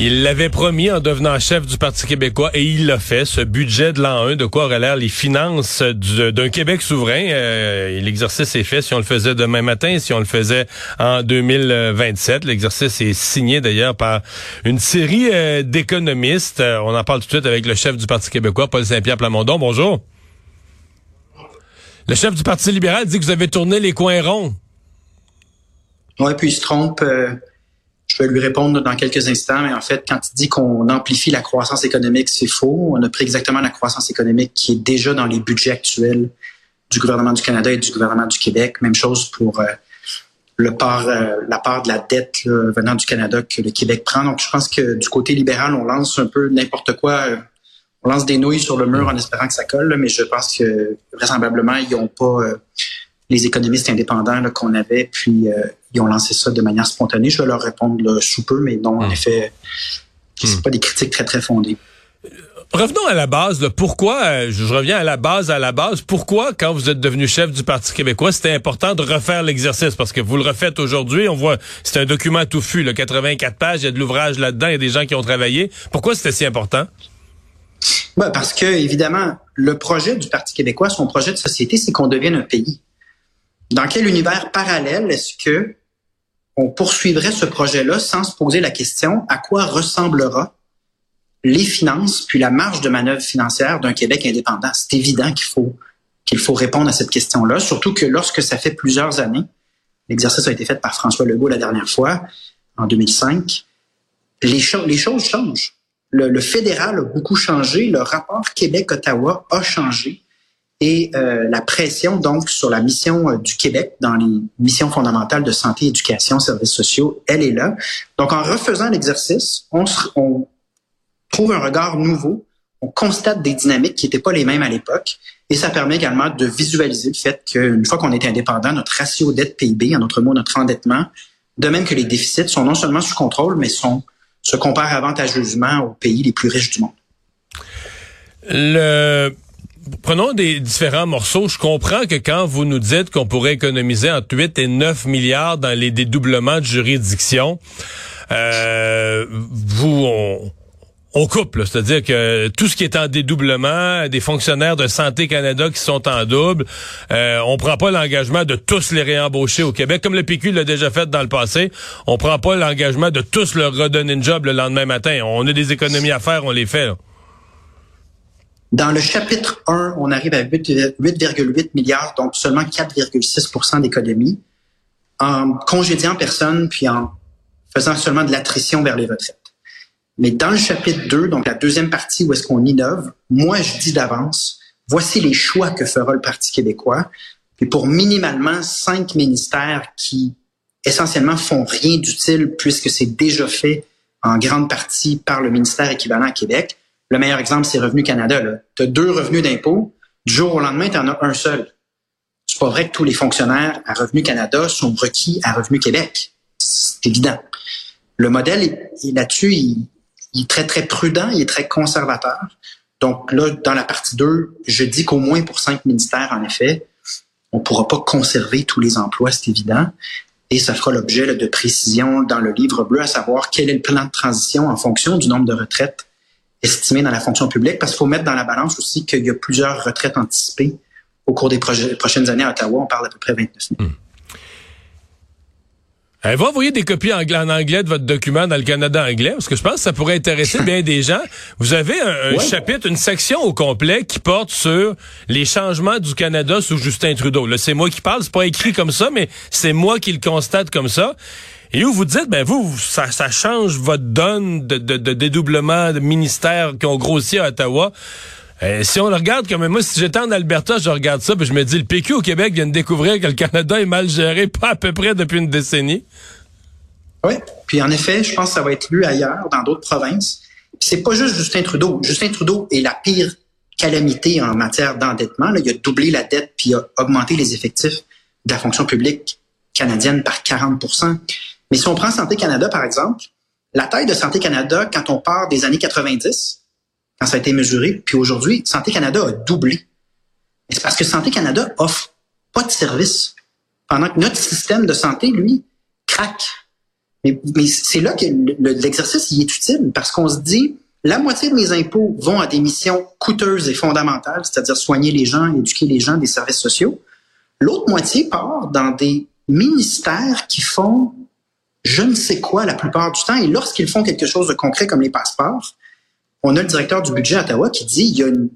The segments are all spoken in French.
Il l'avait promis en devenant chef du Parti québécois et il l'a fait. Ce budget de l'an 1, de quoi auraient l'air les finances d'un Québec souverain? Euh, L'exercice est fait si on le faisait demain matin, si on le faisait en 2027. L'exercice est signé d'ailleurs par une série euh, d'économistes. Euh, on en parle tout de suite avec le chef du Parti québécois, Paul Saint-Pierre Plamondon. Bonjour. Le chef du Parti libéral dit que vous avez tourné les coins ronds. Oui, puis il se trompe. Euh, je vais lui répondre dans quelques instants, mais en fait, quand il dit qu'on amplifie la croissance économique, c'est faux. On a pris exactement la croissance économique qui est déjà dans les budgets actuels du gouvernement du Canada et du gouvernement du Québec. Même chose pour euh, le part, euh, la part de la dette venant du Canada que le Québec prend. Donc, je pense que du côté libéral, on lance un peu n'importe quoi. on lance des nouilles sur le mur en espérant que ça colle, mais je pense que vraisemblablement, ils n'ont pas les économistes indépendants qu'on avait, puis euh, ils ont lancé ça de manière spontanée. Je vais leur répondre sous peu, mais non, en hmm. effet, c'est hmm. pas des critiques très, très fondées. Revenons à la base. Pourquoi, euh, je reviens à la base, à la base, pourquoi, quand vous êtes devenu chef du Parti québécois, c'était important de refaire l'exercice? Parce que vous le refaites aujourd'hui, on voit, c'est un document touffu, le 84 pages, il y a de l'ouvrage là-dedans, il y a des gens qui ont travaillé. Pourquoi c'était si important? Ben parce que, évidemment, le projet du Parti québécois, son projet de société, c'est qu'on devienne un pays. Dans quel univers parallèle est-ce que on poursuivrait ce projet-là sans se poser la question à quoi ressemblera les finances puis la marge de manœuvre financière d'un Québec indépendant? C'est évident qu'il faut qu'il faut répondre à cette question-là, surtout que lorsque ça fait plusieurs années, l'exercice a été fait par François Legault la dernière fois, en 2005, les, les choses changent. le fédéral a beaucoup changé, le rapport Québec-Ottawa a changé et euh, la pression donc sur la mission euh, du Québec dans les missions fondamentales de santé, éducation, services sociaux, elle est là. Donc en refaisant l'exercice, on, on trouve un regard nouveau, on constate des dynamiques qui n'étaient pas les mêmes à l'époque, et ça permet également de visualiser le fait qu'une fois qu'on est indépendant, notre ratio dette PIB, en d'autres mots notre endettement, de même que les déficits sont non seulement sous contrôle, mais sont se comparent avantageusement aux pays les plus riches du monde. Le prenons des différents morceaux. Je comprends que quand vous nous dites qu'on pourrait économiser entre 8 et 9 milliards dans les dédoublements de juridiction, euh, vous, on, on coupe, c'est-à-dire que tout ce qui est en dédoublement, des fonctionnaires de Santé Canada qui sont en double, euh, on prend pas l'engagement de tous les réembaucher au Québec, comme le PQ l'a déjà fait dans le passé. On prend pas l'engagement de tous leur redonner une job le lendemain matin. On a des économies à faire, on les fait. Là. Dans le chapitre 1, on arrive à 8,8 milliards, donc seulement 4,6% d'économie, en congédiant personne puis en faisant seulement de l'attrition vers les retraites. Mais dans le chapitre 2, donc la deuxième partie où est-ce qu'on innove, moi je dis d'avance, voici les choix que fera le Parti québécois. Puis pour minimalement cinq ministères qui essentiellement font rien d'utile puisque c'est déjà fait en grande partie par le ministère équivalent à Québec, le meilleur exemple, c'est Revenu Canada. Tu as deux revenus d'impôt. Du jour au lendemain, tu en as un seul. C'est pas vrai que tous les fonctionnaires à Revenu Canada sont requis à Revenu Québec. C'est évident. Le modèle là-dessus, il, est très, très prudent, il est très conservateur. Donc là, dans la partie 2, je dis qu'au moins pour cinq ministères, en effet, on ne pourra pas conserver tous les emplois, c'est évident. Et ça fera l'objet de précisions dans le livre bleu, à savoir quel est le plan de transition en fonction du nombre de retraites estimé dans la fonction publique, parce qu'il faut mettre dans la balance aussi qu'il y a plusieurs retraites anticipées au cours des prochaines années à Ottawa. On parle d'à peu près 29 000. Hmm. Elle va envoyer des copies en anglais de votre document dans le Canada anglais, parce que je pense que ça pourrait intéresser bien des gens. Vous avez un, chapitre, une section au complet qui porte sur les changements du Canada sous Justin Trudeau. Là, c'est moi qui parle, c'est pas écrit comme ça, mais c'est moi qui le constate comme ça. Et où vous dites, ben vous, ça, ça change votre donne de, de, de dédoublement de ministères qui ont grossi à Ottawa. Euh, si on le regarde comme moi, si j'étais en Alberta, je regarde ça, puis je me dis, le PQ au Québec vient de découvrir que le Canada est mal géré, pas à peu près depuis une décennie. Oui, puis en effet, je pense que ça va être lu ailleurs, dans d'autres provinces. C'est pas juste Justin Trudeau. Justin Trudeau est la pire calamité en matière d'endettement. Il a doublé la dette puis il a augmenté les effectifs de la fonction publique canadienne par 40 mais si on prend Santé Canada, par exemple, la taille de Santé Canada, quand on part des années 90, quand ça a été mesuré, puis aujourd'hui, Santé Canada a doublé. C'est parce que Santé Canada offre pas de service. Pendant que notre système de santé, lui, craque. Mais, c'est là que l'exercice est utile, parce qu'on se dit, la moitié de mes impôts vont à des missions coûteuses et fondamentales, c'est-à-dire soigner les gens, éduquer les gens, des services sociaux. L'autre moitié part dans des ministères qui font je ne sais quoi la plupart du temps. Et lorsqu'ils font quelque chose de concret comme les passeports, on a le directeur du budget à Ottawa qui dit il y a une,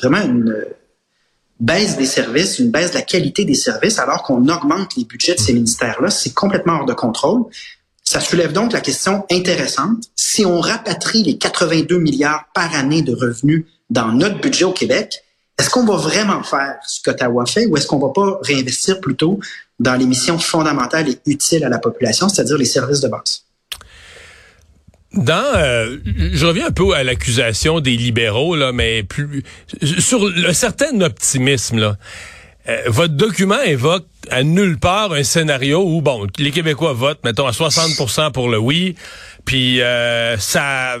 vraiment une baisse des services, une baisse de la qualité des services alors qu'on augmente les budgets de ces ministères-là. C'est complètement hors de contrôle. Ça soulève donc la question intéressante. Si on rapatrie les 82 milliards par année de revenus dans notre budget au Québec, est-ce qu'on va vraiment faire ce qu'Ottawa fait ou est-ce qu'on va pas réinvestir plutôt dans les missions fondamentales et utiles à la population, c'est-à-dire les services de base? Dans, euh, je reviens un peu à l'accusation des libéraux là, mais plus sur le certain optimisme là. Euh, votre document évoque à nulle part un scénario où bon, les Québécois votent, mettons à 60% pour le oui, puis euh, ça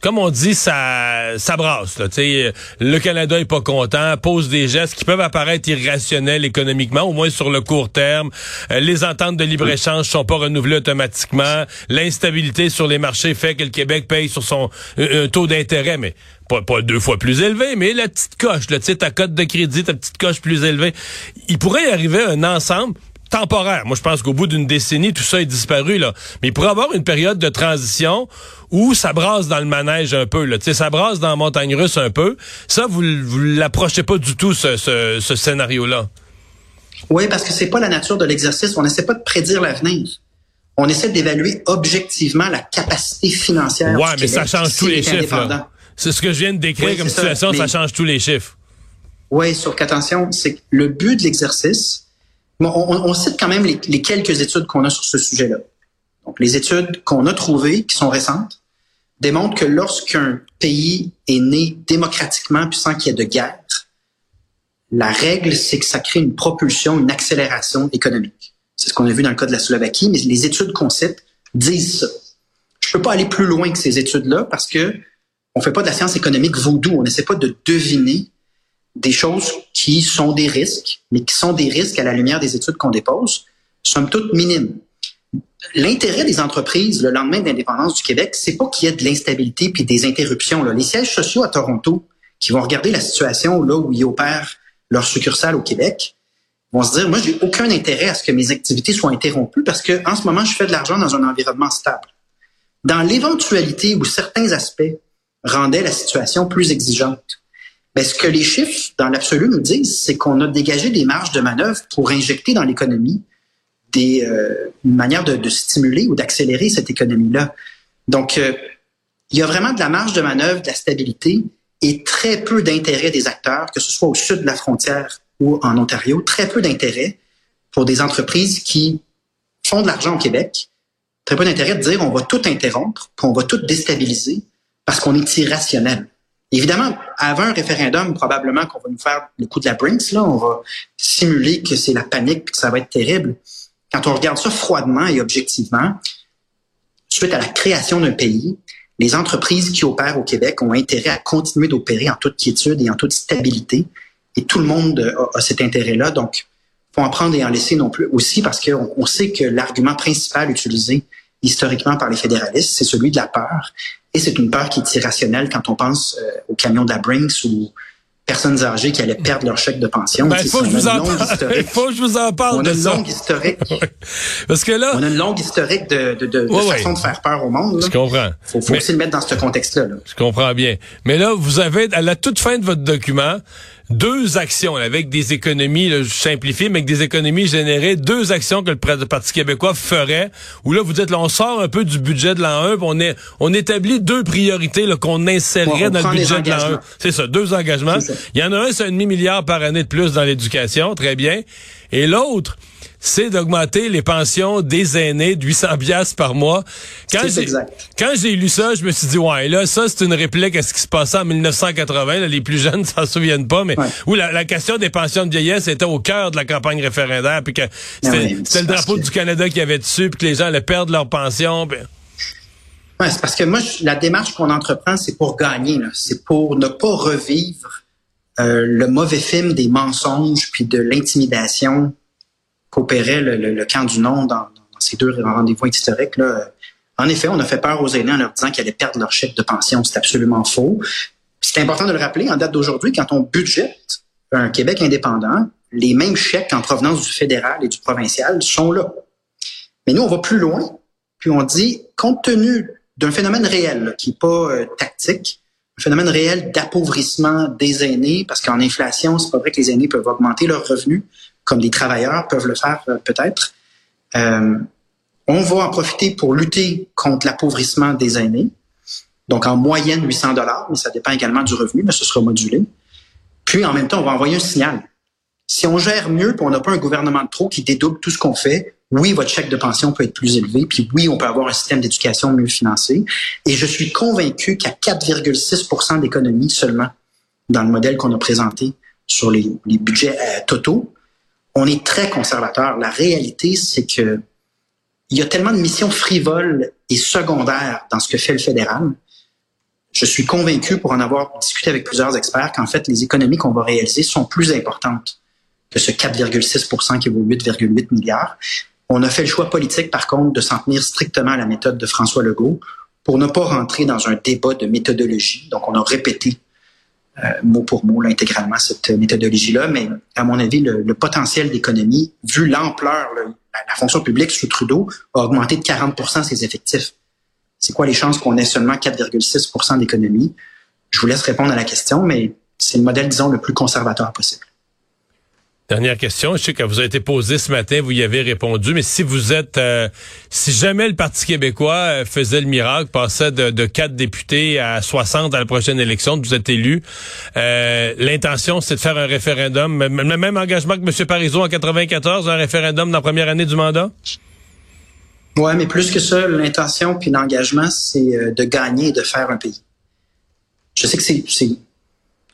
comme on dit, ça, ça brasse. Le Canada est pas content, pose des gestes qui peuvent apparaître irrationnels économiquement, au moins sur le court terme. Euh, les ententes de libre-échange sont pas renouvelées automatiquement. L'instabilité sur les marchés fait que le Québec paye sur son euh, taux d'intérêt, mais pas, pas, deux fois plus élevé, mais la petite coche, là, ta cote de crédit, ta petite coche plus élevée. Il pourrait y arriver un ensemble temporaire. Moi, je pense qu'au bout d'une décennie, tout ça est disparu, là. Mais il pourrait y avoir une période de transition où ça brasse dans le manège un peu, là. Tu sais, ça brasse dans la montagne russe un peu. Ça, vous, vous l'approchez pas du tout, ce, ce, scénario-là. Oui, parce que c'est pas la nature de l'exercice. On n'essaie pas de prédire l'avenir. On essaie d'évaluer objectivement la capacité financière. Ouais, mais ça change tous les chiffres. C'est ce que je viens de décrire comme situation, ça, change tous les chiffres. Oui, sauf qu'attention, c'est le but de l'exercice, on, cite quand même les, quelques études qu'on a sur ce sujet-là. Donc, les études qu'on a trouvées, qui sont récentes, démontrent que lorsqu'un pays est né démocratiquement puis sans qu'il y ait de guerre, la règle, c'est que ça crée une propulsion, une accélération économique. C'est ce qu'on a vu dans le cas de la Slovaquie, mais les études qu'on cite disent ça. Je peux pas aller plus loin que ces études-là parce que on fait pas de la science économique vaudou. On n'essaie pas de deviner des choses qui sont des risques, mais qui sont des risques à la lumière des études qu'on dépose, somme toute minimes. L'intérêt des entreprises le lendemain de l'indépendance du Québec, c'est pas qu'il y ait de l'instabilité puis des interruptions. Là. Les sièges sociaux à Toronto, qui vont regarder la situation là où ils opèrent leur succursale au Québec, vont se dire, moi, j'ai aucun intérêt à ce que mes activités soient interrompues parce que en ce moment, je fais de l'argent dans un environnement stable. Dans l'éventualité où certains aspects rendaient la situation plus exigeante, mais ce que les chiffres, dans l'absolu, nous disent, c'est qu'on a dégagé des marges de manœuvre pour injecter dans l'économie des euh, une manière de, stimuler ou d'accélérer cette économie-là. Donc, euh, il y a vraiment de la marge de manœuvre, de la stabilité et très peu d'intérêt des acteurs, que ce soit au sud de la frontière ou en Ontario, très peu d'intérêt pour des entreprises qui font de l'argent au Québec, très peu d'intérêt de dire on va tout interrompre, qu'on va tout déstabiliser parce qu'on est irrationnel. Évidemment, avant un référendum, probablement qu'on va nous faire le coup de la Brinks, là, on va simuler que c'est la panique et que ça va être terrible. Quand on regarde ça froidement et objectivement, suite à la création d'un pays, les entreprises qui opèrent au Québec ont intérêt à continuer d'opérer en toute quiétude et en toute stabilité. Et tout le monde a, cet intérêt-là. Donc, faut en prendre et en laisser non plus aussi parce qu'on on sait que l'argument principal utilisé historiquement par les fédéralistes, c'est celui de la peur. Et c'est une peur qui est irrationnelle quand on pense euh, au camion de la Brinks ou personnes âgées qui allaient perdre leur chèque de pension. Ben, il faut, que je vous en parle. Il faut que je vous en parle on a une longue historique. Parce que là, on a une longue historique de, de, de, façon de faire peur au monde. Là. Je comprends. Faut, faut aussi le mettre dans ce contexte-là. Là. Je comprends bien. Mais là, vous avez à la toute fin de votre document, deux actions avec des économies, là, je simplifie, mais avec des économies générées, deux actions que le Parti québécois ferait, où là, vous dites, là, on sort un peu du budget de l'an 1, on, est, on établit deux priorités qu'on insérerait dans le budget de l'an 1. C'est ça, deux engagements. Il y en a un, c'est un demi-milliard par année de plus dans l'éducation, très bien. Et l'autre, c'est d'augmenter les pensions des aînés de 800 pièces par mois. Quand j'ai, quand j'ai lu ça, je me suis dit, ouais, là, ça, c'est une réplique à ce qui se passait en 1980. les plus jeunes s'en souviennent pas, mais où la, question des pensions de vieillesse était au cœur de la campagne référendaire, puis que c'était, le drapeau du Canada qui avait dessus, puis que les gens allaient perdre leur pension. Ouais, c'est parce que moi, la démarche qu'on entreprend, c'est pour gagner. C'est pour ne pas revivre euh, le mauvais film des mensonges puis de l'intimidation qu'opérait le, le, camp du nom dans, ces deux rendez-vous historiques. Là. En effet, on a fait peur aux aînés en leur disant qu'ils allaient perdre leur chèque de pension. C'est absolument faux. C'est important de le rappeler en date d'aujourd'hui, quand on budgète un Québec indépendant, les mêmes chèques en provenance du fédéral et du provincial sont là. Mais nous, on va plus loin, puis on dit, compte tenu d'un phénomène réel, qui n'est pas euh, tactique, un phénomène réel d'appauvrissement des aînés, parce qu'en inflation, c'est pas vrai que les aînés peuvent augmenter leurs revenus, comme les travailleurs peuvent le faire euh, peut-être. Euh, on va en profiter pour lutter contre l'appauvrissement des aînés. Donc, en moyenne, 800 dollars, mais ça dépend également du revenu, mais ce sera modulé. Puis, en même temps, on va envoyer un signal. Si on gère mieux, puis on n'a pas un gouvernement de trop qui dédouble tout ce qu'on fait, oui, votre chèque de pension peut être plus élevé, puis oui, on peut avoir un système d'éducation mieux financé. Et je suis convaincu qu'à 4,6% d'économie seulement dans le modèle qu'on a présenté sur les, budgets euh, totaux, on est très conservateur. La réalité, c'est que il y a tellement de missions frivoles et secondaires dans ce que fait le fédéral. Je suis convaincu, pour en avoir discuté avec plusieurs experts, qu'en fait, les économies qu'on va réaliser sont plus importantes que ce 4,6% qui vaut 8,8 milliards. On a fait le choix politique, par contre, de s'en tenir strictement à la méthode de François Legault pour ne pas rentrer dans un débat de méthodologie. Donc, on a répété mot pour mot intégralement cette méthodologie-là, mais à mon avis, le, potentiel d'économie, vu l'ampleur, la, fonction publique sous Trudeau a augmenté de 40% ses effectifs. C'est quoi les chances qu'on ait seulement 4,6% d'économie? Je vous laisse répondre à la question, mais c'est le modèle, disons, le plus conservateur possible. Dernière question. Je sais que vous a été posée ce matin, vous y avez répondu, mais si vous êtes, euh, si jamais le Parti québécois euh, faisait le miracle, passait de, de 4 députés à 60 à la prochaine élection, vous êtes élu, euh, l'intention c'est de faire un référendum, le même engagement que M. Parizeau en 94, un référendum dans la première année du mandat? Ouais, mais plus que ça, l'intention puis l'engagement, c'est de gagner et de faire un pays. Je sais que c'est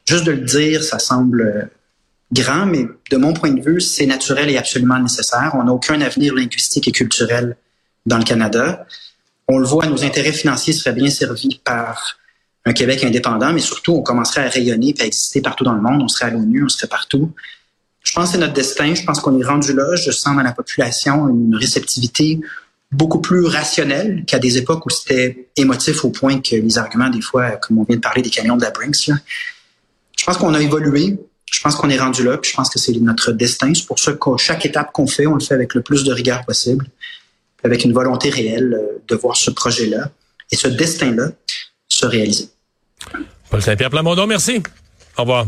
juste de le dire, ça semble grand, mais de mon point de vue, c'est naturel et absolument nécessaire. On n'a aucun avenir linguistique et culturel dans le Canada. On le voit, nos intérêts financiers seraient bien servis par un Québec indépendant, mais surtout, on commencerait à rayonner et à exister partout dans le monde. On serait à l'ONU, on serait partout. Je pense que c'est notre destin. Je pense qu'on est rendu là. Je sens dans la population une réceptivité beaucoup plus rationnelle qu'à des époques où c'était émotif au point que les arguments, des fois, comme on vient de parler des camions de la Brinks, je pense qu'on a évolué. Je pense qu'on est rendu là, puis je pense que c'est notre destin. C'est pour ça que chaque étape qu'on fait, on le fait avec le plus de rigueur possible, avec une volonté réelle euh, de voir ce projet-là et ce destin-là se réaliser. Paul Saint-Pierre Plamondon, merci. Au revoir.